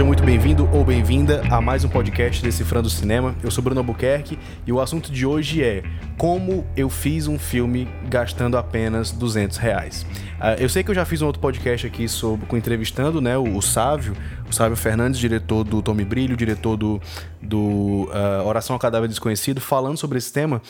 seja muito bem-vindo ou bem-vinda a mais um podcast Decifrando o Cinema. Eu sou Bruno Albuquerque e o assunto de hoje é como eu fiz um filme gastando apenas 200 reais. Uh, eu sei que eu já fiz um outro podcast aqui sobre, com entrevistando né, o, o Sávio, o Sávio Fernandes, diretor do Tome Brilho, diretor do, do uh, Oração ao Cadáver Desconhecido, falando sobre esse tema,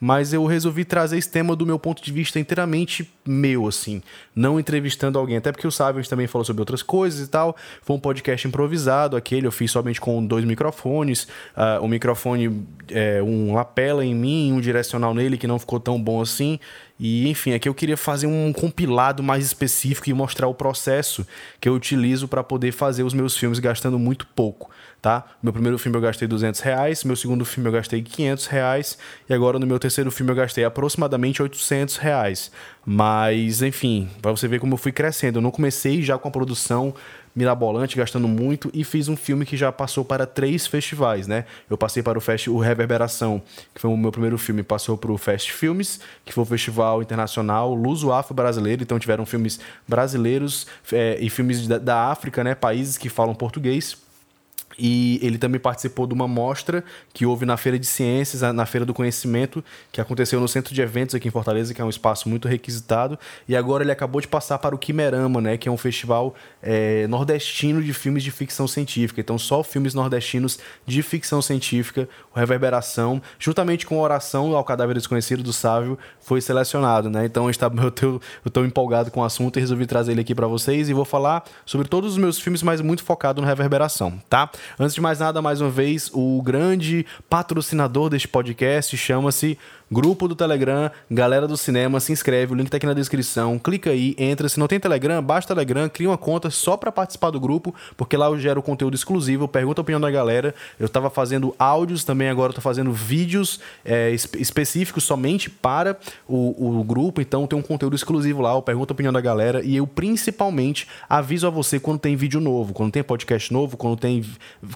mas eu resolvi trazer esse tema do meu ponto de vista inteiramente meu, assim, não entrevistando alguém, até porque o Sávio também falou sobre outras coisas e tal. Foi um podcast improvisado, aquele eu fiz somente com dois microfones, uh, um microfone, é, um lapela em mim, um direcional nele que não ficou tão bom assim. E enfim, aqui eu queria fazer um compilado mais específico e mostrar o processo que eu utilizo para poder fazer os meus filmes gastando muito pouco tá? Meu primeiro filme eu gastei 200 reais, meu segundo filme eu gastei 500 reais e agora no meu terceiro filme eu gastei aproximadamente 800 reais. Mas, enfim, para você ver como eu fui crescendo. Eu não comecei já com a produção mirabolante, gastando muito, e fiz um filme que já passou para três festivais, né? Eu passei para o Fest, o Reverberação, que foi o meu primeiro filme, passou para o Fest Filmes, que foi o Festival Internacional Luso Afro Brasileiro, então tiveram filmes brasileiros é, e filmes da, da África, né? Países que falam português. E ele também participou de uma mostra que houve na Feira de Ciências, na Feira do Conhecimento, que aconteceu no Centro de Eventos aqui em Fortaleza, que é um espaço muito requisitado. E agora ele acabou de passar para o Quimerama, né, que é um festival é, nordestino de filmes de ficção científica. Então, só filmes nordestinos de ficção científica, o Reverberação, juntamente com a Oração ao Cadáver Desconhecido do Sávio, foi selecionado. Né? Então, eu estou empolgado com o assunto e resolvi trazer ele aqui para vocês e vou falar sobre todos os meus filmes, mas muito focado no Reverberação, tá? Antes de mais nada, mais uma vez, o grande patrocinador deste podcast chama-se Grupo do Telegram, galera do cinema, se inscreve, o link tá aqui na descrição. Clica aí, entra. Se não tem Telegram, baixa o Telegram, cria uma conta só para participar do grupo, porque lá eu gero conteúdo exclusivo, pergunta a opinião da galera. Eu tava fazendo áudios também, agora eu tô fazendo vídeos é, específicos somente para o, o grupo, então tem um conteúdo exclusivo lá, eu pergunto a opinião da galera e eu principalmente aviso a você quando tem vídeo novo, quando tem podcast novo, quando tem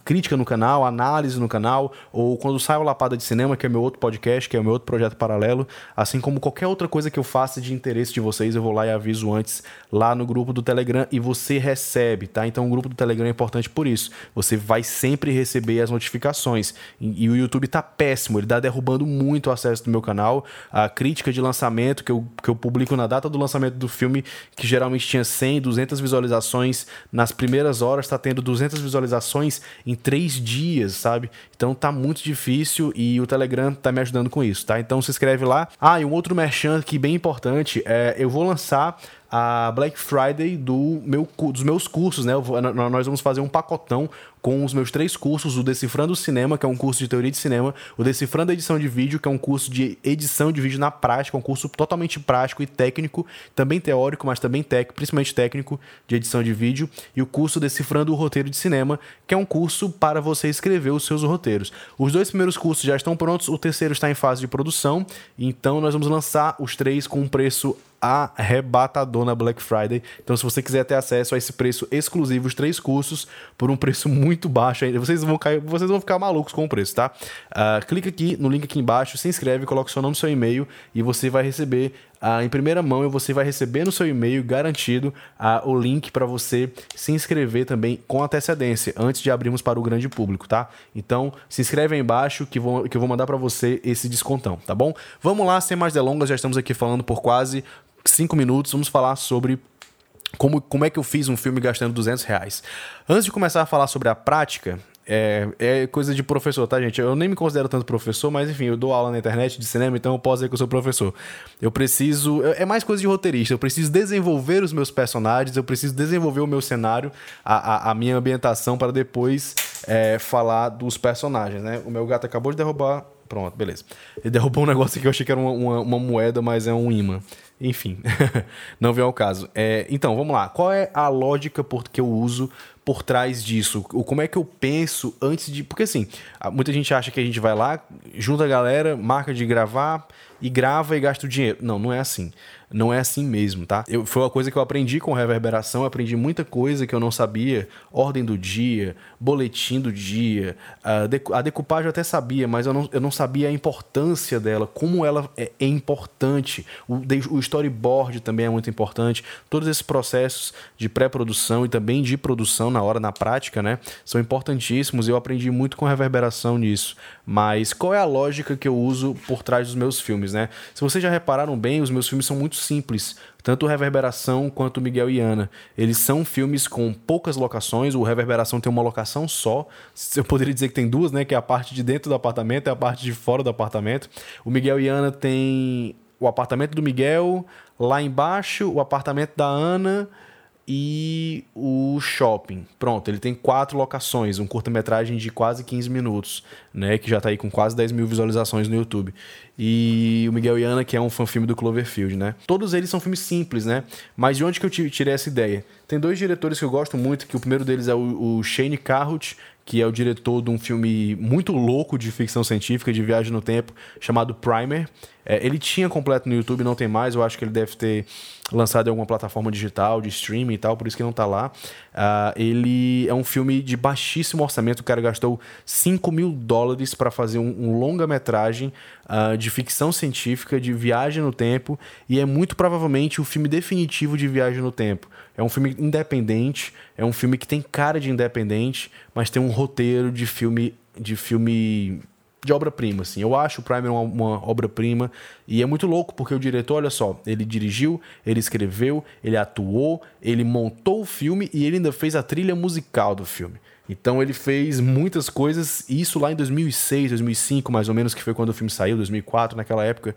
crítica no canal, análise no canal, ou quando sai o Lapada de Cinema, que é meu outro podcast, que é o meu outro projeto projeto paralelo, assim como qualquer outra coisa que eu faça de interesse de vocês, eu vou lá e aviso antes lá no grupo do Telegram e você recebe, tá? Então o grupo do Telegram é importante por isso. Você vai sempre receber as notificações. E, e o YouTube tá péssimo, ele tá derrubando muito o acesso do meu canal. A crítica de lançamento que eu, que eu publico na data do lançamento do filme, que geralmente tinha 100, 200 visualizações nas primeiras horas, tá tendo 200 visualizações em três dias, sabe? Então tá muito difícil e o Telegram tá me ajudando com isso, tá? Então então se inscreve lá. Ah, e um outro merchan aqui bem importante é eu vou lançar a Black Friday do meu, dos meus cursos, né? Vou, nós vamos fazer um pacotão com os meus três cursos: o Decifrando o Cinema, que é um curso de teoria de cinema, o Decifrando a Edição de Vídeo, que é um curso de edição de vídeo na prática, um curso totalmente prático e técnico, também teórico, mas também técnico, principalmente técnico de edição de vídeo, e o curso Decifrando o Roteiro de Cinema, que é um curso para você escrever os seus roteiros. Os dois primeiros cursos já estão prontos, o terceiro está em fase de produção, então nós vamos lançar os três com um preço arrebatador na Black Friday. Então, se você quiser ter acesso a esse preço exclusivo, os três cursos, por um preço muito baixo ainda, vocês vão, cair, vocês vão ficar malucos com o preço, tá? Uh, clica aqui no link aqui embaixo, se inscreve, coloca seu nome e seu e-mail e você vai receber uh, em primeira mão e você vai receber no seu e-mail garantido uh, o link para você se inscrever também com antecedência, antes de abrirmos para o grande público, tá? Então, se inscreve aí embaixo que, vou, que eu vou mandar para você esse descontão, tá bom? Vamos lá, sem mais delongas, já estamos aqui falando por quase cinco minutos, vamos falar sobre como, como é que eu fiz um filme gastando 200 reais. Antes de começar a falar sobre a prática, é, é, coisa de professor, tá, gente? Eu nem me considero tanto professor, mas enfim, eu dou aula na internet de cinema, então eu posso dizer que eu sou professor. Eu preciso. É mais coisa de roteirista. Eu preciso desenvolver os meus personagens, eu preciso desenvolver o meu cenário, a, a, a minha ambientação, para depois é, falar dos personagens, né? O meu gato acabou de derrubar. Pronto, beleza. Ele derrubou um negócio que eu achei que era uma, uma, uma moeda, mas é um imã. Enfim, não vem ao caso. É, então, vamos lá. Qual é a lógica por, que eu uso por trás disso? Como é que eu penso antes de. Porque assim, muita gente acha que a gente vai lá, junta a galera, marca de gravar e grava e gasta o dinheiro. Não, não é assim não é assim mesmo, tá? Eu, foi uma coisa que eu aprendi com reverberação, aprendi muita coisa que eu não sabia, ordem do dia, boletim do dia, a, decu a decupagem eu até sabia, mas eu não, eu não sabia a importância dela, como ela é, é importante, o, o storyboard também é muito importante, todos esses processos de pré-produção e também de produção, na hora, na prática, né? São importantíssimos. Eu aprendi muito com reverberação nisso. Mas qual é a lógica que eu uso por trás dos meus filmes, né? Se vocês já repararam bem, os meus filmes são muito simples. Tanto Reverberação quanto Miguel e Ana. Eles são filmes com poucas locações. O Reverberação tem uma locação só. Eu poderia dizer que tem duas, né? Que é a parte de dentro do apartamento e a parte de fora do apartamento. O Miguel e Ana tem o apartamento do Miguel, lá embaixo o apartamento da Ana e o shopping. Pronto, ele tem quatro locações, um curta-metragem de quase 15 minutos, né? Que já está aí com quase 10 mil visualizações no YouTube. E o Miguel e Ana, que é um fã-filme do Cloverfield, né? Todos eles são filmes simples, né? Mas de onde que eu tirei essa ideia? Tem dois diretores que eu gosto muito, que o primeiro deles é o, o Shane Carruth, que é o diretor de um filme muito louco de ficção científica, de viagem no tempo, chamado Primer. É, ele tinha completo no YouTube, não tem mais. Eu acho que ele deve ter lançado em alguma plataforma digital, de streaming e tal, por isso que não tá lá. Uh, ele é um filme de baixíssimo orçamento. O cara gastou 5 mil dólares para fazer um, um longa-metragem uh, de ficção científica, de viagem no tempo, e é muito provavelmente o filme definitivo de viagem no tempo. É um filme independente, é um filme que tem cara de independente, mas tem um roteiro de filme de filme de obra-prima, assim. Eu acho o Primer uma, uma obra-prima e é muito louco porque o diretor, olha só, ele dirigiu, ele escreveu, ele atuou, ele montou o filme e ele ainda fez a trilha musical do filme. Então ele fez muitas coisas, isso lá em 2006, 2005, mais ou menos, que foi quando o filme saiu, 2004, naquela época,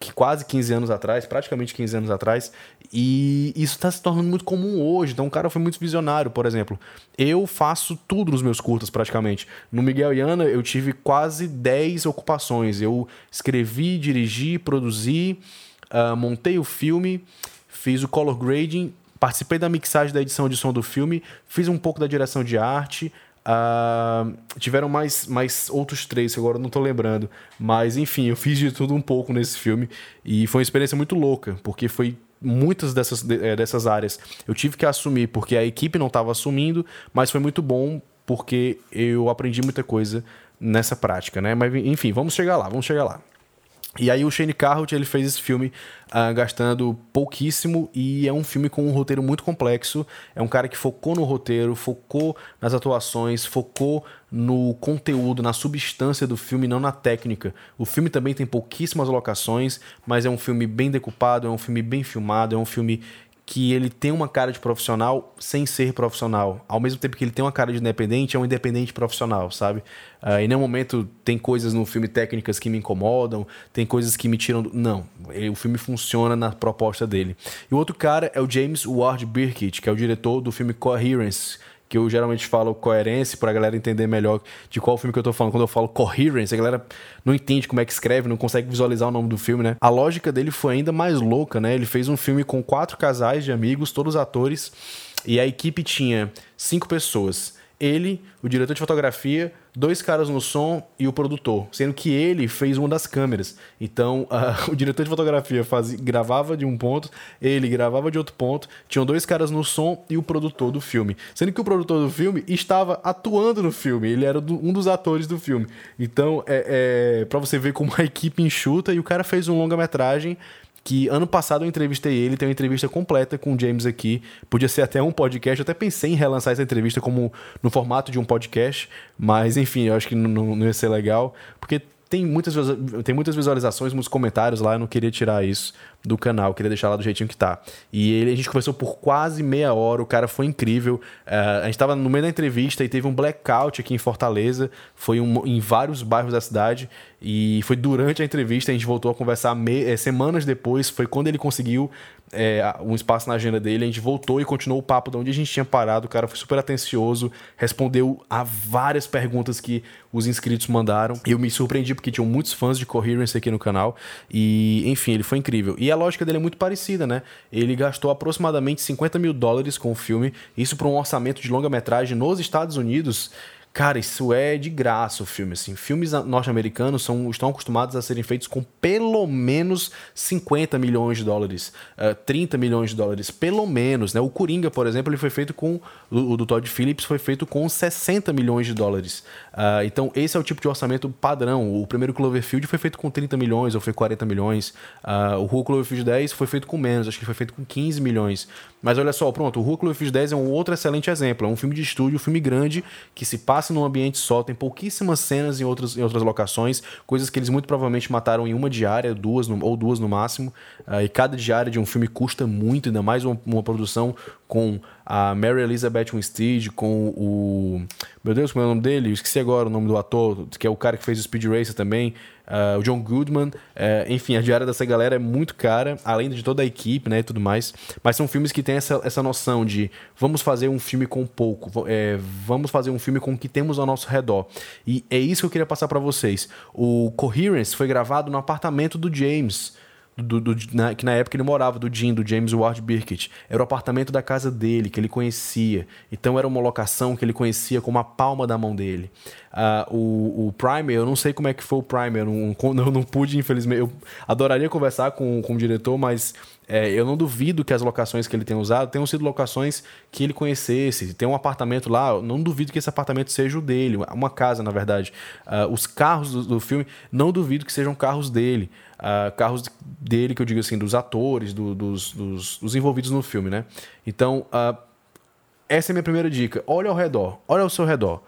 que quase 15 anos atrás, praticamente 15 anos atrás, e isso está se tornando muito comum hoje. Então o cara foi muito visionário, por exemplo. Eu faço tudo nos meus curtas, praticamente. No Miguel e Ana, eu tive quase 10 ocupações. Eu escrevi, dirigi, produzi, uh, montei o filme, fiz o color grading, participei da mixagem da edição de som do filme, fiz um pouco da direção de arte, Uh, tiveram mais, mais outros três que agora não tô lembrando. Mas enfim, eu fiz de tudo um pouco nesse filme. E foi uma experiência muito louca, porque foi muitas dessas, eh, dessas áreas eu tive que assumir porque a equipe não estava assumindo, mas foi muito bom porque eu aprendi muita coisa nessa prática, né? Mas enfim, vamos chegar lá, vamos chegar lá. E aí o Shane Carruth ele fez esse filme uh, gastando pouquíssimo e é um filme com um roteiro muito complexo. É um cara que focou no roteiro, focou nas atuações, focou no conteúdo, na substância do filme, não na técnica. O filme também tem pouquíssimas locações, mas é um filme bem decupado, é um filme bem filmado, é um filme que ele tem uma cara de profissional sem ser profissional. Ao mesmo tempo que ele tem uma cara de independente, é um independente profissional, sabe? Uh, em nenhum momento tem coisas no filme técnicas que me incomodam, tem coisas que me tiram do... Não, ele, o filme funciona na proposta dele. E o outro cara é o James Ward Birkitt, que é o diretor do filme Coherence, que eu geralmente falo coerência para a galera entender melhor de qual filme que eu tô falando. Quando eu falo coherence, a galera não entende como é que escreve, não consegue visualizar o nome do filme, né? A lógica dele foi ainda mais louca, né? Ele fez um filme com quatro casais de amigos, todos atores, e a equipe tinha cinco pessoas ele, o diretor de fotografia, dois caras no som e o produtor, sendo que ele fez uma das câmeras. Então, uh, o diretor de fotografia gravava de um ponto, ele gravava de outro ponto, tinham dois caras no som e o produtor do filme. Sendo que o produtor do filme estava atuando no filme, ele era do, um dos atores do filme. Então, é, é para você ver como a equipe enxuta e o cara fez um longa-metragem que ano passado eu entrevistei ele, tem uma entrevista completa com o James aqui. Podia ser até um podcast, eu até pensei em relançar essa entrevista como no formato de um podcast, mas enfim, eu acho que não, não ia ser legal, porque tem muitas, tem muitas visualizações, muitos comentários lá, eu não queria tirar isso do canal, queria deixar lá do jeitinho que tá. E ele, a gente conversou por quase meia hora, o cara foi incrível. Uh, a gente tava no meio da entrevista e teve um blackout aqui em Fortaleza, foi um, em vários bairros da cidade, e foi durante a entrevista, a gente voltou a conversar me, é, semanas depois, foi quando ele conseguiu é, um espaço na agenda dele, a gente voltou e continuou o papo de onde a gente tinha parado, o cara foi super atencioso, respondeu a várias perguntas que os inscritos mandaram, eu me surpreendi porque tinham muitos fãs de Coherence aqui no canal, e enfim, ele foi incrível. E a lógica dele é muito parecida, né? Ele gastou aproximadamente 50 mil dólares com o filme, isso para um orçamento de longa-metragem nos Estados Unidos Cara, isso é de graça o filme, assim. Filmes norte-americanos são, estão acostumados a serem feitos com pelo menos 50 milhões de dólares, uh, eh, 30 milhões de dólares, pelo menos, né? O Coringa, por exemplo, ele foi feito com, o, do Todd Phillips foi feito com 60 milhões de dólares. Uh, então, esse é o tipo de orçamento padrão. O primeiro Cloverfield foi feito com 30 milhões ou foi 40 milhões. Uh, o Hulk Cloverfield 10 foi feito com menos, acho que foi feito com 15 milhões. Mas olha só, pronto, o Hulk Cloverfield 10 é um outro excelente exemplo. É um filme de estúdio, um filme grande, que se passa num ambiente só, tem pouquíssimas cenas em outras, em outras locações, coisas que eles muito provavelmente mataram em uma diária, duas no, ou duas no máximo. Uh, e cada diária de um filme custa muito, ainda mais uma, uma produção com a Mary Elizabeth Winstead, com o. Meu Deus, como é o nome dele? Eu esqueci agora o nome do ator, que é o cara que fez o Speed Racer também, uh, o John Goodman. Uh, enfim, a diária dessa galera é muito cara, além de toda a equipe né, e tudo mais. Mas são filmes que têm essa, essa noção de vamos fazer um filme com pouco, é, vamos fazer um filme com o que temos ao nosso redor. E é isso que eu queria passar para vocês. O Coherence foi gravado no apartamento do James do, do, na, que na época ele morava, do Jim, do James Ward Birkitt. Era o apartamento da casa dele, que ele conhecia. Então era uma locação que ele conhecia como a palma da mão dele. Uh, o, o Primer, eu não sei como é que foi o Primer, eu não, eu não pude, infelizmente. Eu adoraria conversar com, com o diretor, mas é, eu não duvido que as locações que ele tem usado tenham sido locações que ele conhecesse. Tem um apartamento lá, não duvido que esse apartamento seja o dele, uma casa, na verdade. Uh, os carros do, do, filme, não duvido que sejam carros dele. Uh, carros dele, que eu digo assim, dos atores, do, dos, dos, dos, envolvidos no filme, né? Então, uh, essa é a minha primeira dica. Olha ao redor, olha ao seu redor.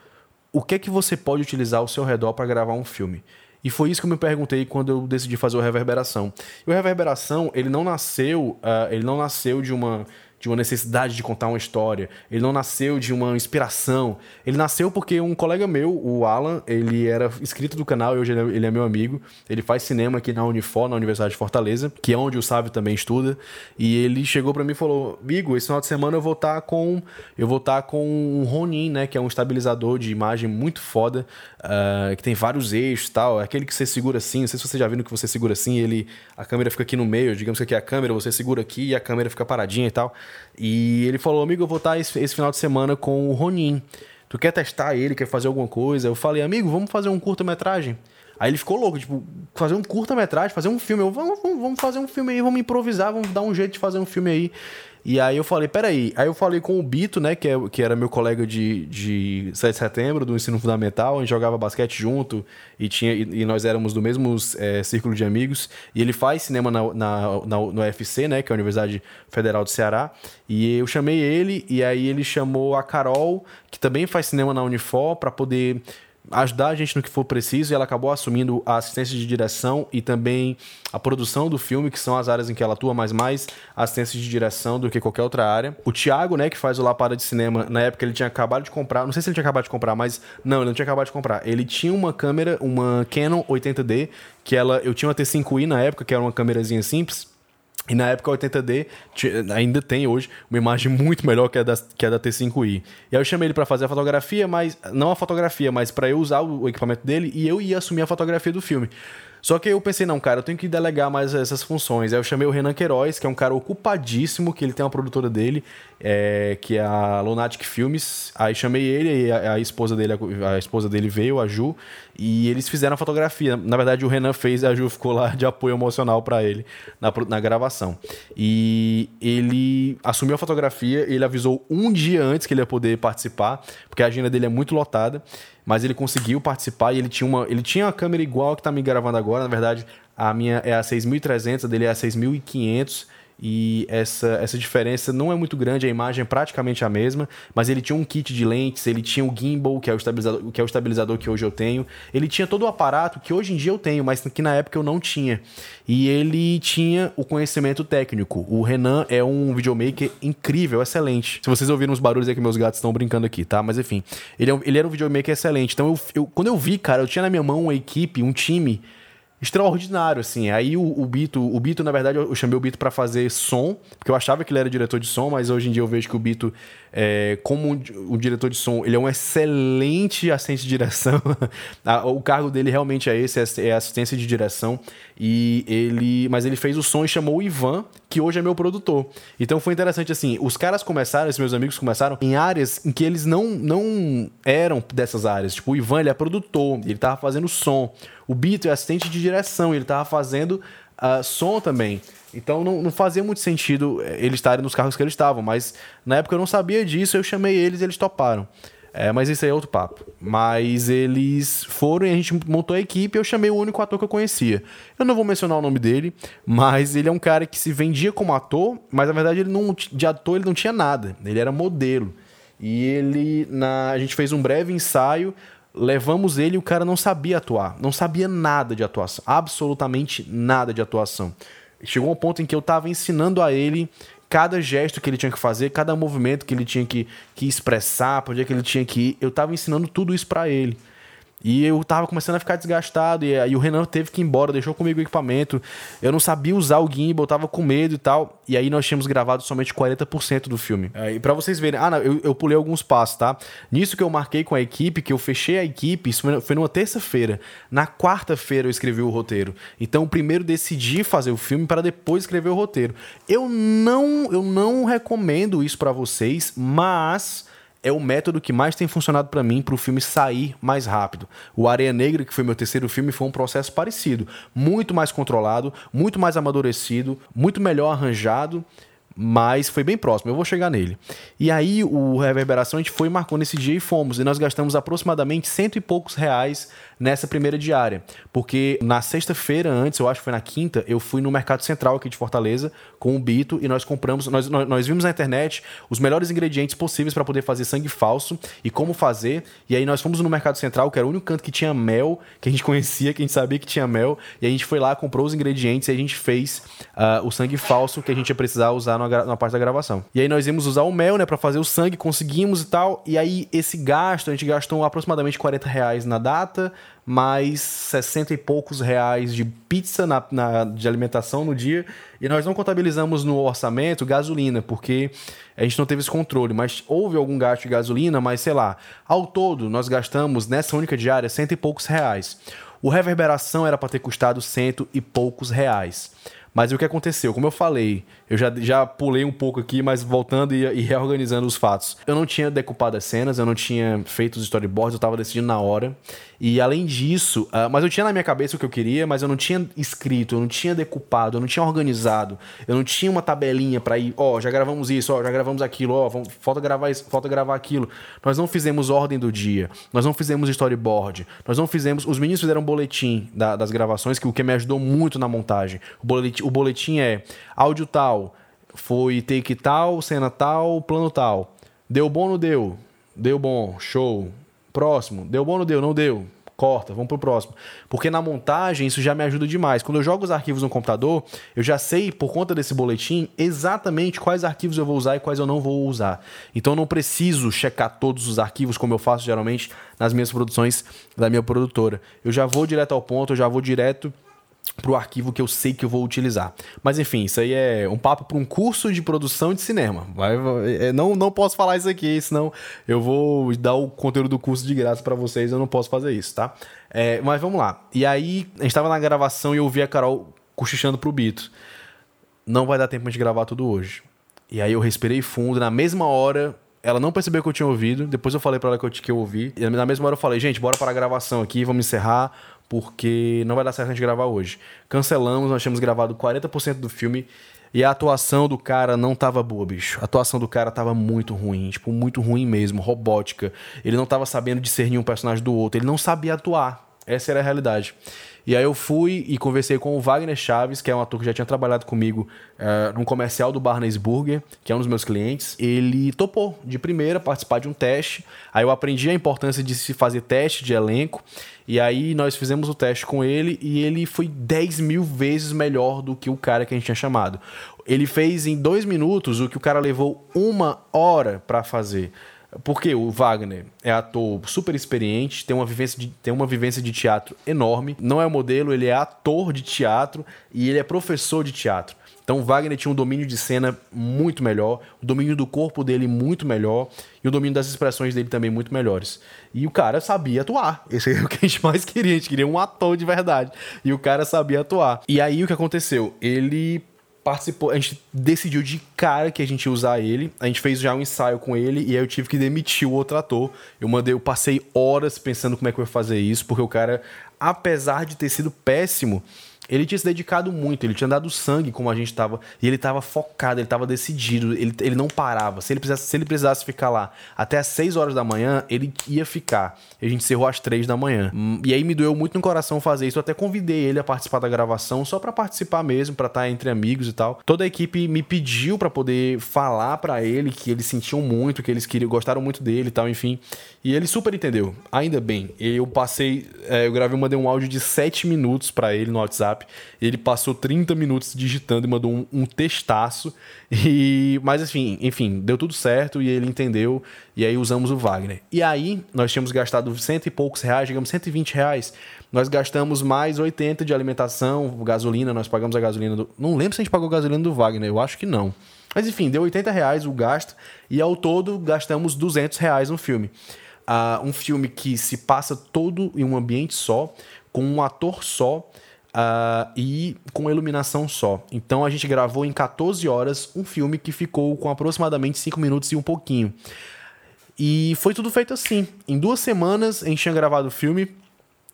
O que é que você pode utilizar ao seu redor para gravar um filme? E foi isso que eu me perguntei quando eu decidi fazer o Reverberação. E o Reverberação, ele não nasceu, uh, ele não nasceu de uma de uma necessidade de contar uma história. Ele não nasceu de uma inspiração. Ele nasceu porque um colega meu, o Alan, ele era inscrito do canal e hoje ele é meu amigo. Ele faz cinema aqui na Unifor, na Universidade de Fortaleza, que é onde o Sávio também estuda. E ele chegou para mim e falou: "Amigo, esse final de semana eu vou estar tá com eu vou estar tá com um Ronin, né, que é um estabilizador de imagem muito foda, uh, que tem vários eixos, tal, é aquele que você segura assim, não sei se você já viu que você segura assim, ele a câmera fica aqui no meio, digamos que aqui é a câmera, você segura aqui e a câmera fica paradinha e tal. E ele falou: Amigo, eu vou estar esse, esse final de semana com o Ronin. Tu quer testar ele, quer fazer alguma coisa? Eu falei: Amigo, vamos fazer um curta-metragem. Aí ele ficou louco, tipo, fazer um curta-metragem, fazer um filme. Eu, vamos, vamos, fazer um filme aí, vamos improvisar, vamos dar um jeito de fazer um filme aí. E aí eu falei, peraí. Aí eu falei com o Bito, né, que, é, que era meu colega de, de 7 de setembro, do ensino fundamental. A gente jogava basquete junto e, tinha, e, e nós éramos do mesmo é, círculo de amigos. E ele faz cinema na, na, na, no UFC, né, que é a Universidade Federal do Ceará. E eu chamei ele, e aí ele chamou a Carol, que também faz cinema na Unifor, para poder ajudar a gente no que for preciso e ela acabou assumindo a assistência de direção e também a produção do filme, que são as áreas em que ela atua, mas mais assistência de direção do que qualquer outra área. O Thiago, né, que faz o Lapada de Cinema, na época ele tinha acabado de comprar, não sei se ele tinha acabado de comprar, mas não, ele não tinha acabado de comprar. Ele tinha uma câmera, uma Canon 80D, que ela, eu tinha uma T5i na época, que era uma câmerazinha simples, e na época 80D ainda tem hoje uma imagem muito melhor que a da, que a da T5i. E aí eu chamei ele para fazer a fotografia, mas não a fotografia, mas para eu usar o equipamento dele e eu ia assumir a fotografia do filme. Só que eu pensei, não, cara, eu tenho que delegar mais essas funções. Aí eu chamei o Renan Queiroz, que é um cara ocupadíssimo, que ele tem uma produtora dele, é, que é a Lunatic Filmes. Aí chamei ele e a, a, esposa dele, a, a, esposa dele veio, a Ju, e eles fizeram a fotografia. Na verdade, o Renan fez a Ju ficou lá de apoio emocional para ele na, na gravação. E ele assumiu a fotografia, ele avisou um dia antes que ele ia poder participar, porque a agenda dele é muito lotada mas ele conseguiu participar e ele tinha uma, ele tinha uma câmera igual que tá me gravando agora, na verdade, a minha é a 6300, a dele é a 6500 e essa, essa diferença não é muito grande, a imagem é praticamente a mesma, mas ele tinha um kit de lentes, ele tinha o gimbal, que é o estabilizador que, é o estabilizador que hoje eu tenho, ele tinha todo o aparato que hoje em dia eu tenho, mas que na época eu não tinha. E ele tinha o conhecimento técnico. O Renan é um videomaker incrível, excelente. Se vocês ouviram os barulhos é que meus gatos estão brincando aqui, tá? Mas enfim, ele, é, ele era um videomaker excelente. Então, eu, eu, quando eu vi, cara, eu tinha na minha mão uma equipe, um time extraordinário, assim. Aí o, o Bito, o Bito, na verdade, eu chamei o Bito para fazer som, porque eu achava que ele era diretor de som, mas hoje em dia eu vejo que o Bito, é, como um diretor de som, ele é um excelente assistente de direção. o cargo dele realmente é esse, é, é assistência de direção. E ele, mas ele fez o som e chamou o Ivan, que hoje é meu produtor. Então foi interessante assim, os caras começaram, esses meus amigos começaram em áreas em que eles não, não eram dessas áreas. Tipo, o Ivan, ele é produtor, ele tava fazendo som. O Bito é assistente de direção, ele tava fazendo uh, som também. Então não, não, fazia muito sentido eh, eles estarem nos carros que eles estavam, mas na época eu não sabia disso, eu chamei eles e eles toparam. É, mas isso aí é outro papo. Mas eles foram e a gente montou a equipe eu chamei o único ator que eu conhecia. Eu não vou mencionar o nome dele, mas ele é um cara que se vendia como ator, mas na verdade ele não, de ator ele não tinha nada. Ele era modelo. E ele, na, a gente fez um breve ensaio, levamos ele e o cara não sabia atuar. Não sabia nada de atuação. Absolutamente nada de atuação. Chegou um ponto em que eu estava ensinando a ele cada gesto que ele tinha que fazer, cada movimento que ele tinha que, que expressar, para onde é que ele tinha que ir. Eu estava ensinando tudo isso para ele. E eu tava começando a ficar desgastado. E aí o Renan teve que ir embora, deixou comigo o equipamento. Eu não sabia usar o gimbal, tava com medo e tal. E aí nós tínhamos gravado somente 40% do filme. É, e para vocês verem, ah, não, eu, eu pulei alguns passos, tá? Nisso que eu marquei com a equipe, que eu fechei a equipe, isso foi numa terça-feira. Na quarta-feira eu escrevi o roteiro. Então, primeiro decidi fazer o filme para depois escrever o roteiro. Eu não, eu não recomendo isso para vocês, mas é o método que mais tem funcionado para mim para o filme sair mais rápido. O Areia Negra, que foi meu terceiro filme, foi um processo parecido, muito mais controlado, muito mais amadurecido, muito melhor arranjado mas foi bem próximo, eu vou chegar nele. E aí o Reverberação a gente foi, marcou nesse dia e fomos, e nós gastamos aproximadamente cento e poucos reais nessa primeira diária, porque na sexta-feira antes, eu acho que foi na quinta, eu fui no Mercado Central aqui de Fortaleza com o Bito e nós compramos, nós, nós, nós vimos na internet os melhores ingredientes possíveis para poder fazer sangue falso e como fazer, e aí nós fomos no Mercado Central, que era o único canto que tinha mel, que a gente conhecia, que a gente sabia que tinha mel, e a gente foi lá, comprou os ingredientes e a gente fez uh, o sangue falso que a gente ia precisar usar na parte da gravação. E aí nós íamos usar o mel, né, para fazer o sangue, conseguimos e tal. E aí esse gasto, a gente gastou aproximadamente 40 reais na data, mais 60 e poucos reais de pizza na, na, de alimentação no dia. E nós não contabilizamos no orçamento gasolina, porque a gente não teve esse controle. Mas houve algum gasto de gasolina, mas sei lá. Ao todo, nós gastamos nessa única diária cento e poucos reais. O reverberação era para ter custado cento e poucos reais. Mas o que aconteceu? Como eu falei, eu já, já pulei um pouco aqui, mas voltando e, e, reorganizando os fatos. Eu não tinha decupado as cenas, eu não tinha feito os storyboards, eu tava decidindo na hora. E além disso, uh, mas eu tinha na minha cabeça o que eu queria, mas eu não tinha escrito, eu não tinha decupado, eu não tinha organizado, eu não tinha uma tabelinha para ir, ó, oh, já gravamos isso, ó, oh, já gravamos aquilo, ó, oh, falta gravar isso, falta gravar aquilo. Nós não fizemos ordem do dia, nós não fizemos storyboard, nós não fizemos. Os meninos fizeram boletim da, das gravações, que o que me ajudou muito na montagem. O boletim, o boletim é áudio tal foi take tal, cena tal, plano tal. Deu bom, não deu? Deu bom, show. Próximo, deu bom, não deu? Não deu. Corta, vamos pro próximo. Porque na montagem isso já me ajuda demais. Quando eu jogo os arquivos no computador, eu já sei, por conta desse boletim, exatamente quais arquivos eu vou usar e quais eu não vou usar. Então eu não preciso checar todos os arquivos como eu faço geralmente nas minhas produções da minha produtora. Eu já vou direto ao ponto, eu já vou direto para o arquivo que eu sei que eu vou utilizar. Mas enfim, isso aí é um papo para um curso de produção de cinema. Vai, vai, é, não, não posso falar isso aqui, senão eu vou dar o conteúdo do curso de graça para vocês. Eu não posso fazer isso, tá? É, mas vamos lá. E aí, a gente estava na gravação e eu ouvi a Carol cochichando pro Bito. Não vai dar tempo de gravar tudo hoje. E aí eu respirei fundo. Na mesma hora, ela não percebeu que eu tinha ouvido. Depois eu falei para ela que eu, que eu ouvi. E na mesma hora eu falei, gente, bora para a gravação aqui, vamos encerrar porque não vai dar certo a gente gravar hoje. Cancelamos, nós tínhamos gravado 40% do filme e a atuação do cara não tava boa, bicho. A atuação do cara tava muito ruim, tipo, muito ruim mesmo, robótica. Ele não tava sabendo discernir um personagem do outro, ele não sabia atuar. Essa era a realidade. E aí eu fui e conversei com o Wagner Chaves, que é um ator que já tinha trabalhado comigo uh, num comercial do Barnes Burger, que é um dos meus clientes. Ele topou de primeira participar de um teste. Aí eu aprendi a importância de se fazer teste de elenco. E aí nós fizemos o teste com ele e ele foi 10 mil vezes melhor do que o cara que a gente tinha chamado. Ele fez em dois minutos o que o cara levou uma hora para fazer. Porque o Wagner é ator super experiente, tem uma, vivência de, tem uma vivência de teatro enorme. Não é modelo, ele é ator de teatro e ele é professor de teatro. Então Wagner tinha um domínio de cena muito melhor, o domínio do corpo dele muito melhor e o domínio das expressões dele também muito melhores. E o cara sabia atuar. Esse é o que a gente mais queria, a gente queria um ator de verdade. E o cara sabia atuar. E aí o que aconteceu? Ele participou, a gente decidiu de cara que a gente ia usar ele. A gente fez já um ensaio com ele e aí eu tive que demitir o outro ator. Eu mandei, eu passei horas pensando como é que eu ia fazer isso, porque o cara, apesar de ter sido péssimo, ele tinha se dedicado muito, ele tinha dado sangue como a gente estava, e ele estava focado, ele estava decidido, ele, ele não parava. Se ele, precisasse, se ele precisasse ficar lá até as 6 horas da manhã, ele ia ficar. E a gente encerrou às 3 da manhã. E aí me doeu muito no coração fazer isso. Eu até convidei ele a participar da gravação, só para participar mesmo, para estar tá entre amigos e tal. Toda a equipe me pediu para poder falar para ele que eles sentiam muito, que eles queriam, gostaram muito dele e tal, enfim. E ele super entendeu. Ainda bem. Eu passei, é, eu gravei, mandei um áudio de 7 minutos para ele no WhatsApp WhatsApp. Ele passou 30 minutos digitando e mandou um, um. E, mas enfim, enfim, deu tudo certo e ele entendeu. E aí usamos o Wagner. E aí nós tínhamos gastado cento e poucos reais, digamos 120 reais. Nós gastamos mais 80 de alimentação, gasolina, nós pagamos a gasolina do. Não lembro se a gente pagou a gasolina do Wagner, eu acho que não. Mas enfim, deu 80 reais o gasto e ao todo gastamos 200 reais no filme. Uh, um filme que se passa todo em um ambiente só, com um ator só, Uh, e com iluminação só. Então a gente gravou em 14 horas um filme que ficou com aproximadamente 5 minutos e um pouquinho. E foi tudo feito assim. Em duas semanas a gente tinha gravado o filme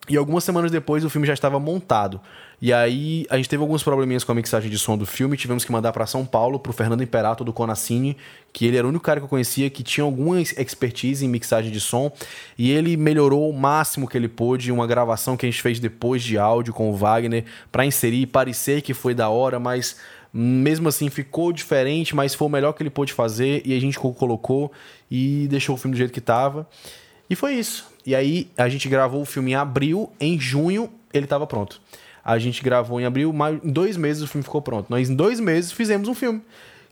e algumas semanas depois o filme já estava montado. E aí a gente teve alguns probleminhas com a mixagem de som do filme, tivemos que mandar para São Paulo pro Fernando Imperato do Conacine, que ele era o único cara que eu conhecia que tinha alguma expertise em mixagem de som, e ele melhorou o máximo que ele pôde uma gravação que a gente fez depois de áudio com o Wagner para inserir e parecer que foi da hora, mas mesmo assim ficou diferente, mas foi o melhor que ele pôde fazer e a gente colocou e deixou o filme do jeito que tava. E foi isso. E aí a gente gravou o filme em abril, em junho ele estava pronto. A gente gravou em abril, mas em dois meses o filme ficou pronto. Nós, em dois meses, fizemos um filme.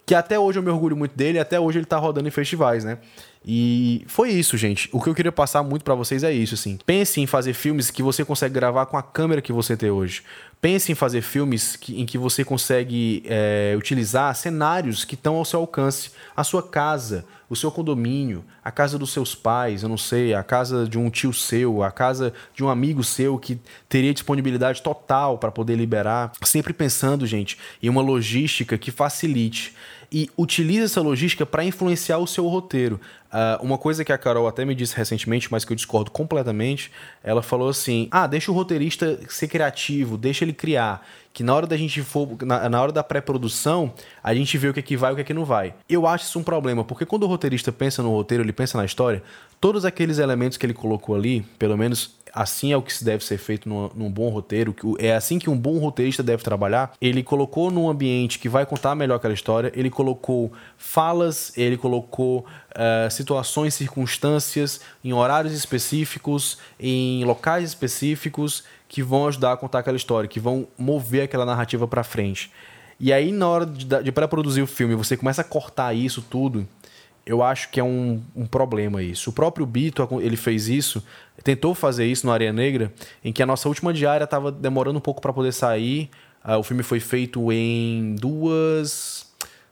Que até hoje eu me orgulho muito dele, até hoje ele tá rodando em festivais, né? E foi isso, gente. O que eu queria passar muito para vocês é isso, assim. Pense em fazer filmes que você consegue gravar com a câmera que você tem hoje. Pense em fazer filmes que, em que você consegue é, utilizar cenários que estão ao seu alcance. A sua casa, o seu condomínio, a casa dos seus pais, eu não sei, a casa de um tio seu, a casa de um amigo seu que teria disponibilidade total para poder liberar. Sempre pensando, gente, em uma logística que facilite e utilize essa logística para influenciar o seu roteiro. Uh, uma coisa que a Carol até me disse recentemente, mas que eu discordo completamente, ela falou assim: ah, deixa o roteirista ser criativo, deixa ele criar. Que na hora da gente for, na, na hora da pré-produção, a gente vê o que é que vai e o que é que não vai. Eu acho isso um problema, porque quando o roteirista pensa no roteiro, ele pensa na história, todos aqueles elementos que ele colocou ali, pelo menos assim é o que se deve ser feito num, num, bom roteiro, é assim que um bom roteirista deve trabalhar. Ele colocou num ambiente que vai contar melhor aquela história, ele colocou falas, ele colocou uh, situações, circunstâncias, em horários específicos, em locais específicos que vão ajudar a contar aquela história, que vão mover aquela narrativa para frente. E aí, na hora de, de pré-produzir o filme, você começa a cortar isso tudo eu acho que é um, um problema isso. O próprio Bito, ele fez isso, tentou fazer isso no Areia Negra, em que a nossa última diária estava demorando um pouco para poder sair. Uh, o filme foi feito em duas,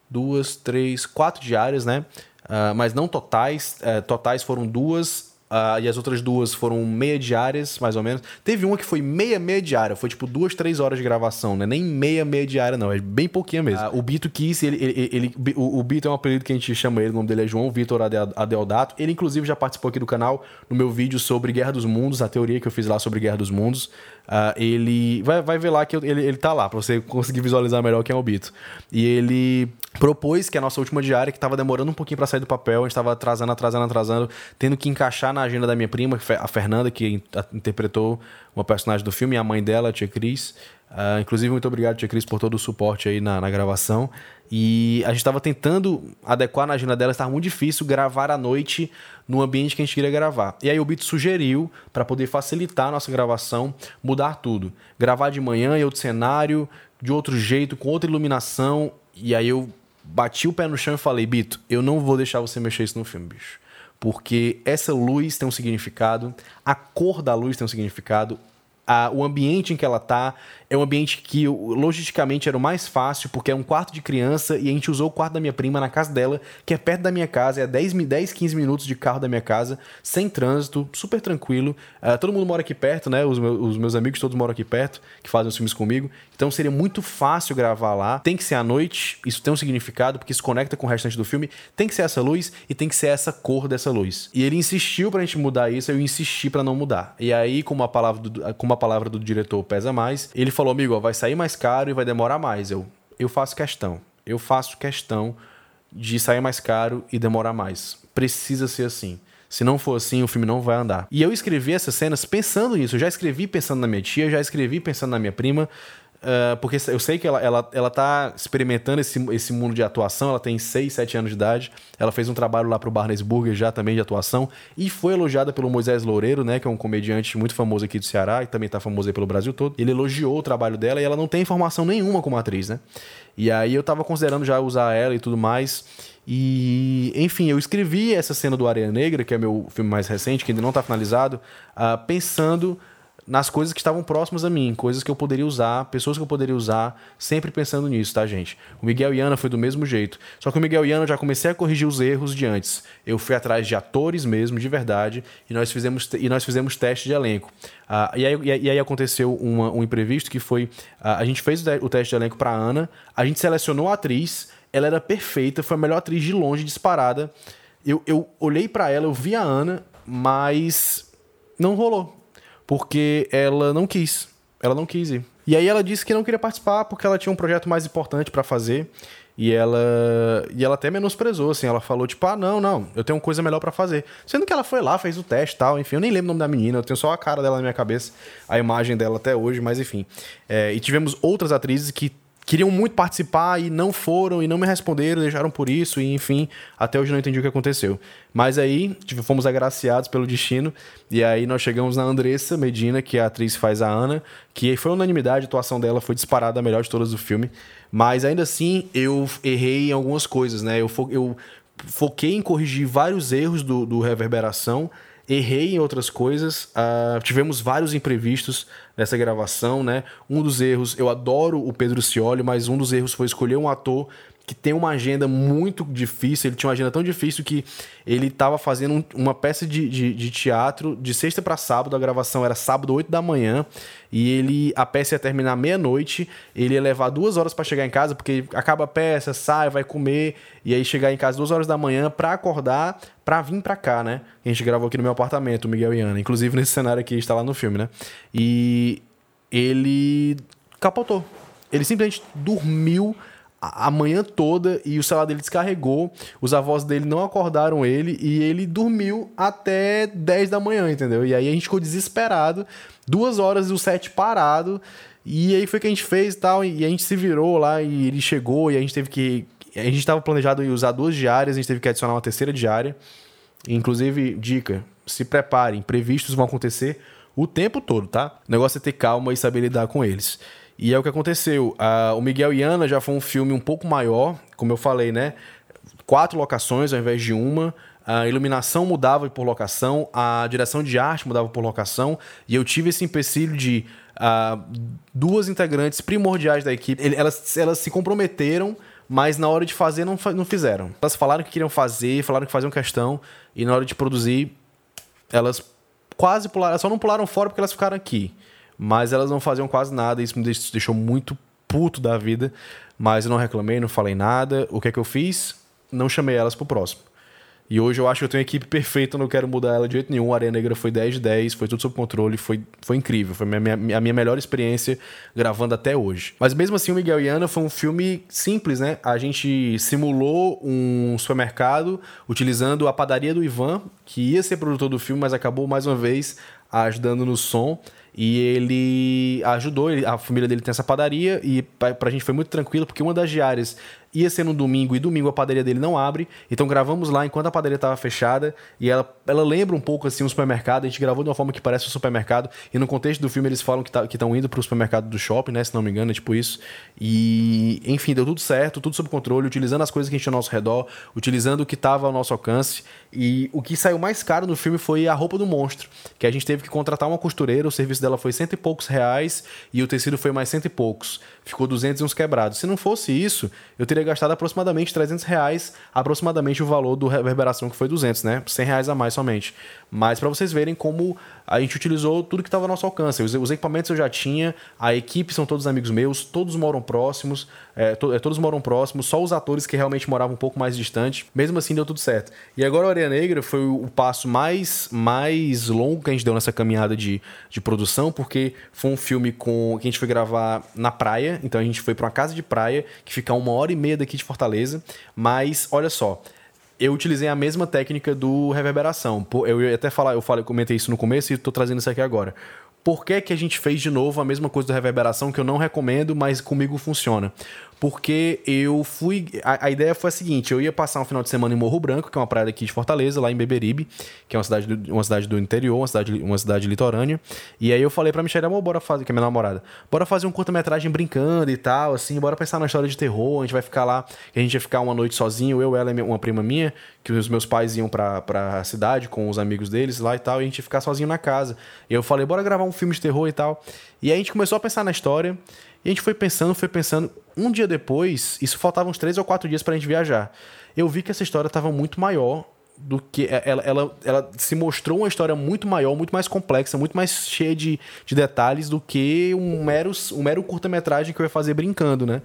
duas, três, quatro diárias, né? Uh, mas não totais. Uh, totais foram duas Uh, e as outras duas foram meia diárias, mais ou menos. Teve uma que foi meia, meia diária. Foi tipo duas, três horas de gravação, né? Nem meia, meia diária, não. É bem pouquinho mesmo. Uh, o Bito Kiss, ele, ele, ele, o, o Bito é um apelido que a gente chama ele, o nome dele é João Vitor Adeodato. Ele, inclusive, já participou aqui do canal no meu vídeo sobre Guerra dos Mundos, a teoria que eu fiz lá sobre Guerra dos Mundos. Uh, ele vai, vai ver lá que ele, ele tá lá, pra você conseguir visualizar melhor quem é o Bito. E ele propôs que a nossa última diária, que tava demorando um pouquinho para sair do papel, a gente tava atrasando, atrasando, atrasando, tendo que encaixar na agenda da minha prima, a Fernanda, que interpretou uma personagem do filme, e a mãe dela, a tia Cris. Uh, inclusive, muito obrigado, tia Cris, por todo o suporte aí na, na gravação. E a gente estava tentando adequar na agenda dela, estava muito difícil gravar à noite no ambiente que a gente queria gravar. E aí o Bito sugeriu, para poder facilitar a nossa gravação, mudar tudo. Gravar de manhã em outro cenário, de outro jeito, com outra iluminação. E aí eu bati o pé no chão e falei, Bito, eu não vou deixar você mexer isso no filme, bicho. Porque essa luz tem um significado, a cor da luz tem um significado, a, o ambiente em que ela tá é um ambiente que logisticamente era o mais fácil, porque é um quarto de criança e a gente usou o quarto da minha prima na casa dela, que é perto da minha casa, é 10, 10 15 minutos de carro da minha casa, sem trânsito, super tranquilo. Uh, todo mundo mora aqui perto, né? Os meus, os meus, amigos todos moram aqui perto, que fazem os filmes comigo. Então seria muito fácil gravar lá. Tem que ser à noite, isso tem um significado, porque isso conecta com o restante do filme. Tem que ser essa luz e tem que ser essa cor dessa luz. E ele insistiu pra gente mudar isso, eu insisti para não mudar. E aí, como a palavra do, como a palavra do diretor pesa mais, ele falou, amigo, ó, vai sair mais caro e vai demorar mais. Eu, eu faço questão. Eu faço questão de sair mais caro e demorar mais. Precisa ser assim. Se não for assim, o filme não vai andar. E eu escrevi essas cenas pensando nisso. Eu já escrevi pensando na minha tia, já escrevi pensando na minha prima, Uh, porque eu sei que ela, ela, ela tá experimentando esse, esse mundo de atuação, ela tem 6, 7 anos de idade. Ela fez um trabalho lá pro Barnes Burger já também de atuação e foi elogiada pelo Moisés Loureiro, né, que é um comediante muito famoso aqui do Ceará e também tá famoso aí pelo Brasil todo. Ele elogiou o trabalho dela e ela não tem informação nenhuma como atriz, né? E aí eu tava considerando já usar ela e tudo mais. E, enfim, eu escrevi essa cena do Areia Negra, que é meu filme mais recente, que ainda não tá finalizado, uh, pensando nas coisas que estavam próximas a mim, coisas que eu poderia usar, pessoas que eu poderia usar, sempre pensando nisso, tá, gente? O Miguel e Ana foi do mesmo jeito. Só que o Miguel e Ana eu já comecei a corrigir os erros de antes. Eu fui atrás de atores mesmo, de verdade, e nós fizemos, e nós fizemos teste de elenco. Ah, e, aí, e, aí, aconteceu uma, um imprevisto que foi: ah, a gente fez o teste de elenco para Ana, a gente selecionou a atriz, ela era perfeita, foi a melhor atriz de longe, disparada. Eu, eu olhei para ela, eu vi a Ana, mas não rolou porque ela não quis. Ela não quis ir. E aí ela disse que não queria participar porque ela tinha um projeto mais importante para fazer. E ela e ela até menosprezou, assim, ela falou tipo, ah, não, não, eu tenho coisa melhor para fazer. Sendo que ela foi lá, fez o teste tal, enfim, eu nem lembro o nome da menina, eu tenho só a cara dela na minha cabeça, a imagem dela até hoje, mas enfim. É, e tivemos outras atrizes que queriam muito participar e não foram e não me responderam, deixaram por isso e enfim, até hoje não entendi o que aconteceu. Mas aí tipo, fomos agraciados pelo destino e aí nós chegamos na Andressa Medina, que é a atriz faz a Ana, que foi unanimidade, a atuação dela foi disparada a melhor de todas do filme, mas ainda assim eu errei em algumas coisas, né? Eu, fo eu foquei em corrigir vários erros do, do Reverberação errei em outras coisas, uh, tivemos vários imprevistos nessa gravação, né? Um dos erros, eu adoro o Pedro Cioli, mas um dos erros foi escolher um ator que tem uma agenda muito difícil. Ele tinha uma agenda tão difícil que ele estava fazendo um, uma peça de, de, de, teatro de sexta para sábado. A gravação era sábado, 8 da manhã. E ele a peça ia terminar meia-noite. Ele ia levar duas horas para chegar em casa, porque acaba a peça, sai, vai comer. E aí chegar em casa duas horas da manhã para acordar, para vir para cá, né? A gente gravou aqui no meu apartamento, Miguel e Ana. Inclusive nesse cenário aqui, está lá no filme, né? E ele capotou. Ele simplesmente dormiu a manhã toda e o celular dele descarregou, os avós dele não acordaram ele e ele dormiu até 10 da manhã, entendeu? E aí a gente ficou desesperado, duas horas do set parado, e aí foi que a gente fez e tal, e a gente se virou lá e ele chegou e a gente teve que. A gente estava planejado em usar duas diárias, a gente teve que adicionar uma terceira diária. Inclusive, dica: se preparem, imprevistos vão acontecer o tempo todo, tá? O negócio é ter calma e saber lidar com eles. E é o que aconteceu. Uh, o Miguel e Ana já foi um filme um pouco maior, como eu falei, né? Quatro locações ao invés de uma. A iluminação mudava por locação, a direção de arte mudava por locação, e eu tive esse empecilho de uh, duas integrantes primordiais da equipe. Elas, elas se comprometeram, mas na hora de fazer não, não fizeram. Elas falaram que queriam fazer, falaram que faziam questão, e na hora de produzir, elas quase pularam, só não pularam fora porque elas ficaram aqui. Mas elas não faziam quase nada, isso me deixou muito puto da vida. Mas eu não reclamei, não falei nada. O que é que eu fiz? Não chamei elas pro próximo. E hoje eu acho que eu tenho a equipe perfeita, não quero mudar ela de jeito nenhum. A Areia Negra foi 10 de 10, foi tudo sob controle, foi, foi incrível. Foi a minha, a minha melhor experiência gravando até hoje. Mas mesmo assim, o Miguel e Ana foi um filme simples, né? A gente simulou um supermercado utilizando a padaria do Ivan, que ia ser produtor do filme, mas acabou mais uma vez ajudando no som. E ele ajudou, a família dele tem essa padaria, e pra, pra gente foi muito tranquilo, porque uma das diárias ia ser no domingo e domingo a padaria dele não abre. Então gravamos lá enquanto a padaria estava fechada e ela, ela lembra um pouco assim um supermercado. A gente gravou de uma forma que parece um supermercado e no contexto do filme eles falam que tá, estão indo para o supermercado do shopping, né? Se não me engano, é tipo isso. E enfim, deu tudo certo, tudo sob controle, utilizando as coisas que a gente tinha ao nosso redor, utilizando o que estava ao nosso alcance. E o que saiu mais caro no filme foi a roupa do monstro, que a gente teve que contratar uma costureira, o serviço dela foi cento e poucos reais e o tecido foi mais cento e poucos. Ficou 200 e uns quebrados. Se não fosse isso, eu teria gastado aproximadamente 300 reais, aproximadamente o valor do reverberação que foi 200, né? 100 reais a mais somente. Mas para vocês verem como a gente utilizou tudo que estava ao nosso alcance. Os, os, equipamentos eu já tinha, a equipe são todos amigos meus, todos moram próximos, é, to, é, todos moram próximos, só os atores que realmente moravam um pouco mais distante. Mesmo assim deu tudo certo. E agora o Areia Negra foi o, o passo mais, mais longo que a gente deu nessa caminhada de, de produção, porque foi um filme com que a gente foi gravar na praia, então a gente foi para uma casa de praia que fica uma hora e meia daqui de Fortaleza. Mas olha só, eu utilizei a mesma técnica do reverberação. Eu ia até falar, eu falei, comentei isso no começo e estou trazendo isso aqui agora. Por que, que a gente fez de novo a mesma coisa do reverberação que eu não recomendo, mas comigo funciona? Porque eu fui. A, a, ideia foi a seguinte: eu ia passar um final de semana em Morro Branco, que é uma praia aqui de Fortaleza, lá em Beberibe, que é uma cidade do, uma cidade do interior, uma cidade, uma cidade litorânea. E aí eu falei pra Michelle, amor, bora fazer, que é minha namorada, bora fazer um curta-metragem brincando e tal, assim, bora pensar na história de terror, a gente vai ficar lá, a gente ia ficar uma noite sozinho, eu, ela e uma prima minha, que os meus pais iam pra, pra cidade com os amigos deles lá e tal, e a gente ia ficar sozinho na casa. E eu falei, bora gravar um filme de terror e tal. E aí a gente começou a pensar na história. E a gente foi pensando, foi pensando. Um dia depois, isso faltava uns três ou quatro dias pra gente viajar. Eu vi que essa história estava muito maior do que. É, ela, ela, ela se mostrou uma história muito maior, muito mais complexa, muito mais cheia de, de detalhes do que um mero, um mero curta-metragem que eu ia fazer brincando, né?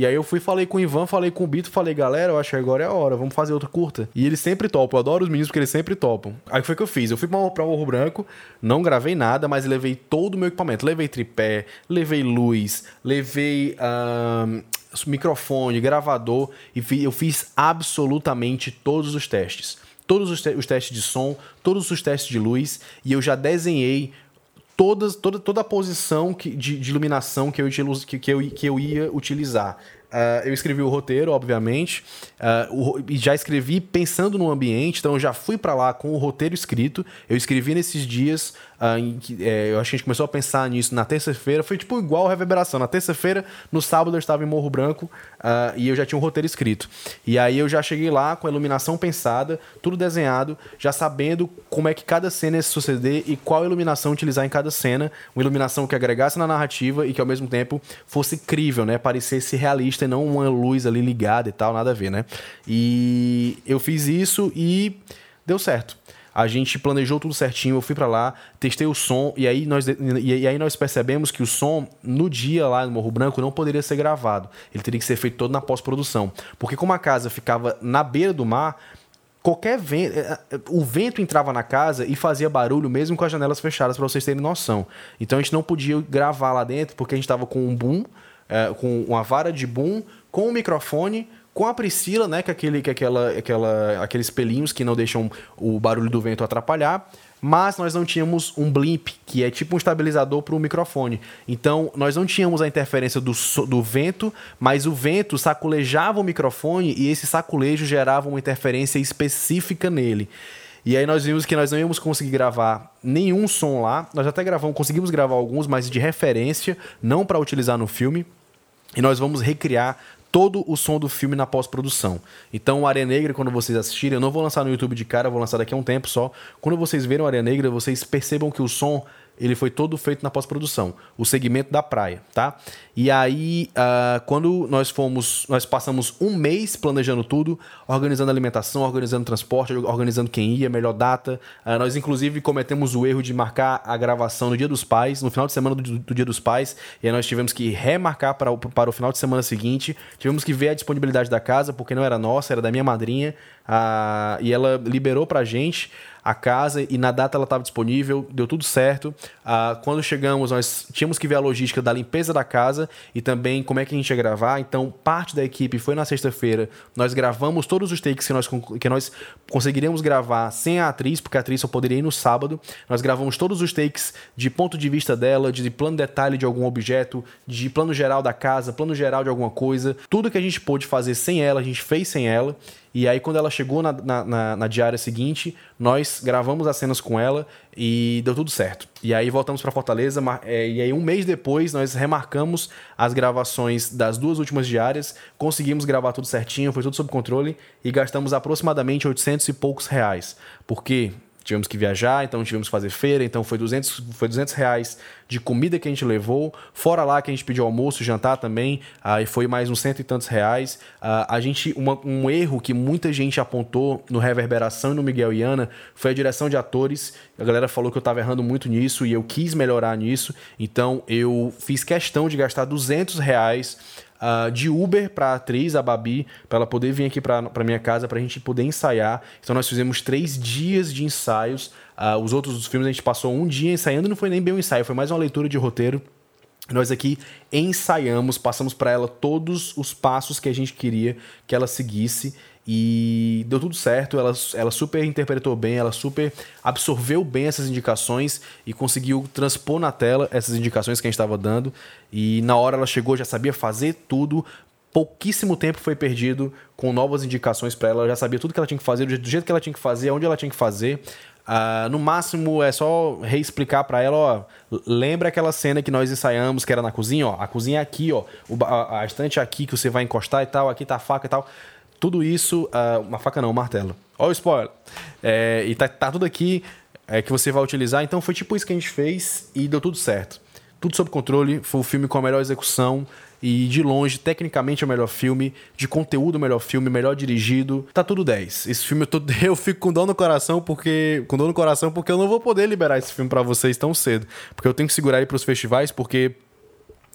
E aí eu fui, falei com o Ivan, falei com o Bito, falei, galera, eu acho que agora é a hora, vamos fazer outra curta. E eles sempre topam, eu adoro os meninos porque eles sempre topam. Aí foi o que eu fiz, eu fui pra Morro Branco, não gravei nada, mas levei todo o meu equipamento. Levei tripé, levei luz, levei um, microfone, gravador, e eu fiz absolutamente todos os testes. Todos os, te os testes de som, todos os testes de luz, e eu já desenhei todas, toda, toda a posição que, de, de iluminação que eu, que, que, eu, que eu ia utilizar. Uh, eu escrevi o roteiro, obviamente, uh, o, e já escrevi pensando no ambiente, então eu já fui para lá com o roteiro escrito. Eu escrevi nesses dias, uh, que, é, eu acho que a gente começou a pensar nisso na terça-feira, foi tipo igual reverberação. Na terça-feira, no sábado eu estava em Morro Branco e eu já tinha um roteiro escrito. E aí eu já cheguei lá com a iluminação pensada, tudo desenhado, já sabendo como é que cada cena ia suceder e qual iluminação utilizar em cada cena. Uma iluminação que agregasse na narrativa e que ao mesmo tempo fosse crível, né? Parecesse realista e não uma luz ali ligada e tal, nada a ver, né? E eu fiz isso e deu certo. A gente planejou tudo certinho, eu fui para lá, testei o som e aí, nós, e aí nós percebemos que o som no dia lá no Morro Branco não poderia ser gravado. Ele teria que ser feito todo na pós-produção. Porque como a casa ficava na beira do mar, qualquer vento, é, é, o vento entrava na casa e fazia barulho mesmo com as janelas fechadas para vocês terem noção. Então a gente não podia gravar lá dentro porque a gente estava com um boom é, com uma vara de boom, com o microfone, com a Priscila, né, que é aquele, que é aquela, aquela, aqueles pelinhos que não deixam o barulho do vento atrapalhar, mas nós não tínhamos um blimp, que é tipo um estabilizador para o microfone. Então, nós não tínhamos a interferência do, do vento, mas o vento saculejava o microfone e esse saculejo gerava uma interferência específica nele. E aí nós vimos que nós não íamos conseguir gravar nenhum som lá. Nós até gravamos, conseguimos gravar alguns, mas de referência, não para utilizar no filme e nós vamos recriar todo o som do filme na pós-produção. Então, o Área Negra, quando vocês assistirem, eu não vou lançar no YouTube de cara, vou lançar daqui a um tempo só. Quando vocês verem o Área Negra, vocês percebam que o som ele foi todo feito na pós-produção, o segmento da praia, tá? E aí, uh, quando nós fomos, nós passamos um mês planejando tudo, organizando alimentação, organizando transporte, organizando quem ia, melhor data. Uh, nós, inclusive, cometemos o erro de marcar a gravação no Dia dos Pais, no final de semana do, do Dia dos Pais, e aí nós tivemos que remarcar para o, para o final de semana seguinte. Tivemos que ver a disponibilidade da casa, porque não era nossa, era da minha madrinha, uh, e ela liberou pra gente. A casa e na data ela estava disponível, deu tudo certo. Uh, quando chegamos, nós tínhamos que ver a logística da limpeza da casa e também como é que a gente ia gravar. Então, parte da equipe foi na sexta-feira. Nós gravamos todos os takes que nós, que nós conseguiríamos gravar sem a atriz, porque a atriz só poderia ir no sábado. Nós gravamos todos os takes de ponto de vista dela, de plano detalhe de algum objeto, de plano geral da casa, plano geral de alguma coisa. Tudo que a gente pôde fazer sem ela, a gente fez sem ela. E aí, quando ela chegou na, na, na, na, diária seguinte, nós gravamos as cenas com ela e deu tudo certo. E aí voltamos para Fortaleza, é, e aí um mês depois nós remarcamos as gravações das duas últimas diárias, conseguimos gravar tudo certinho, foi tudo sob controle e gastamos aproximadamente 800 e poucos reais. Porque tivemos que viajar, então tivemos que fazer feira, então foi 200, foi 200 reais de comida que a gente levou, fora lá que a gente pediu almoço, jantar também, aí foi mais uns cento e tantos reais. Uh, a gente, uma, um erro que muita gente apontou no Reverberação e no Miguel e Ana foi a direção de atores. A galera falou que eu estava errando muito nisso e eu quis melhorar nisso, então eu fiz questão de gastar 200 reais uh, de Uber para a atriz, a Babi, para ela poder vir aqui para minha casa para a gente poder ensaiar. Então nós fizemos três dias de ensaios. Uh, os outros filmes a gente passou um dia ensaiando, não foi nem bem um ensaio, foi mais uma leitura de roteiro. Nós aqui ensaiamos, passamos para ela todos os passos que a gente queria que ela seguisse e deu tudo certo, ela, ela super interpretou bem, ela super absorveu bem essas indicações e conseguiu transpor na tela essas indicações que a gente estava dando. E na hora ela chegou, já sabia fazer tudo. Pouquíssimo tempo foi perdido com novas indicações para ela, já sabia tudo que ela tinha que fazer, do jeito que ela tinha que fazer, onde ela tinha que fazer. Uh, no máximo é só reexplicar para ela, ó, lembra aquela cena que nós ensaiamos que era na cozinha, ó, a cozinha é aqui, ó, a, a estante é aqui que você vai encostar e tal, aqui tá a faca e tal. Tudo isso, uh, uma faca não, um martelo. Olha o spoiler. É, e tá, tá, tudo aqui é, que você vai utilizar. Então foi tipo isso que a gente fez e deu tudo certo. Tudo sob controle. Foi o filme com a melhor execução e de longe, tecnicamente é o melhor filme, de conteúdo o melhor filme, melhor dirigido. Tá tudo 10. Esse filme eu, tô, eu fico com dor no coração porque com dor no coração porque eu não vou poder liberar esse filme para vocês tão cedo, porque eu tenho que segurar ele para os festivais porque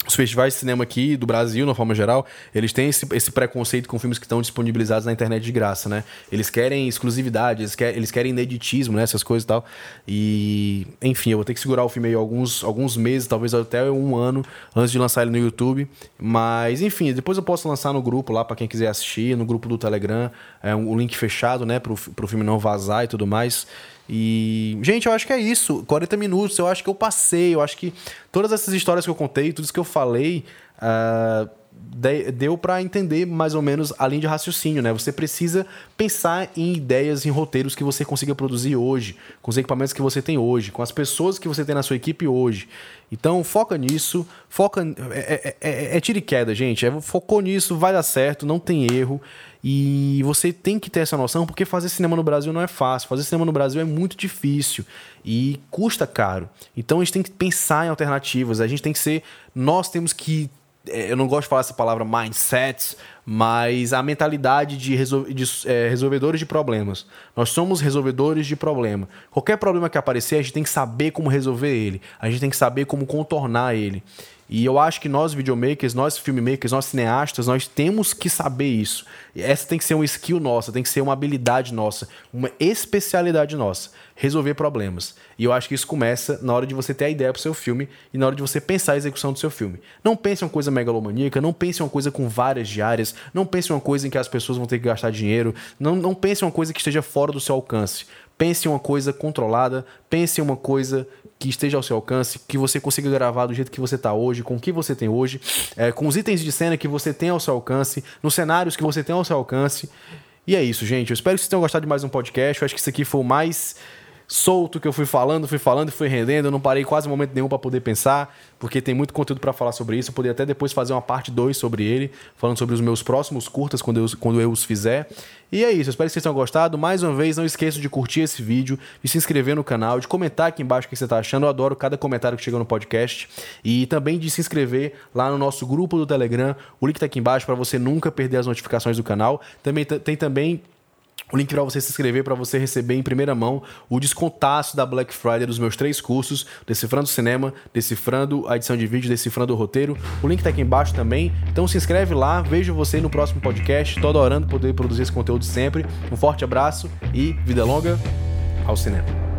os festivais de cinema aqui do Brasil, na forma geral, eles têm esse, esse, preconceito com filmes que estão disponibilizados na internet de graça, né? Eles querem exclusividade, eles, quer, eles querem ineditismo, né? Essas coisas e tal. E, enfim, eu vou ter que segurar o filme aí alguns, alguns meses, talvez até um ano, antes de lançar ele no YouTube. Mas, enfim, depois eu posso lançar no grupo lá para quem quiser assistir, no grupo do Telegram, é um, link fechado, né? Pro, pro filme não vazar e tudo mais. E, gente, eu acho que é isso. 40 minutos, eu acho que eu passei. Eu acho que todas essas histórias que eu contei, tudo isso que eu falei, uh, deu para entender mais ou menos a linha de raciocínio, né? Você precisa pensar em ideias, em roteiros que você consiga produzir hoje, com os equipamentos que você tem hoje, com as pessoas que você tem na sua equipe hoje. Então, foca nisso, foca. É, é, é, é tiro e queda, gente. É, focou nisso, vai dar certo, não tem erro. E você tem que ter essa noção, porque fazer cinema no Brasil não é fácil. Fazer cinema no Brasil é muito difícil e custa caro. Então a gente tem que pensar em alternativas. A gente tem que ser. Nós temos que é, eu não gosto de falar essa palavra mindset, mas a mentalidade de, resol de é, resolvedores de problemas. Nós somos resolvedores de problema. Qualquer problema que aparecer, a gente tem que saber como resolver ele. A gente tem que saber como contornar ele. E eu acho que nós videomakers, nós filmmakers, nós cineastas, nós temos que saber isso. Essa tem que ser uma skill nossa, tem que ser uma habilidade nossa, uma especialidade nossa, resolver problemas. E eu acho que isso começa na hora de você ter a ideia para o seu filme e na hora de você pensar a execução do seu filme. Não pense em uma coisa megalomaníaca, não pense em uma coisa com várias diárias, não pense em uma coisa em que as pessoas vão ter que gastar dinheiro, não, não pense em uma coisa que esteja fora do seu alcance. Pense em uma coisa controlada, pense em uma coisa que esteja ao seu alcance, que você consiga gravar do jeito que você está hoje, com o que você tem hoje, é, com os itens de cena que você tem ao seu alcance, nos cenários que você tem ao seu alcance. E é isso, gente. Eu espero que vocês tenham gostado de mais um podcast. Eu acho que isso aqui foi o mais solto que eu fui falando, fui falando e fui rendendo. Eu não parei quase momento nenhum para poder pensar, porque tem muito conteúdo para falar sobre isso. Eu poderia até depois fazer uma parte 2 sobre ele, falando sobre os meus próximos curtas quando eu, quando eu os fizer. E é isso, eu espero que vocês tenham gostado. Mais uma vez, não esqueça de curtir esse vídeo, de se inscrever no canal, de comentar aqui embaixo o que você está achando. Eu adoro cada comentário que chega no podcast. E também de se inscrever lá no nosso grupo do Telegram. O link está aqui embaixo para você nunca perder as notificações do canal. Também tem também o link para você se inscrever para você receber em primeira mão o descontaço da Black Friday dos meus três cursos, Decifrando Cinema, Decifrando a edição de vídeo, Decifrando o roteiro. O link está aqui embaixo também. Então se inscreve lá, vejo você no próximo podcast. Tô adorando poder produzir esse conteúdo sempre. Um forte abraço e vida longa ao cinema.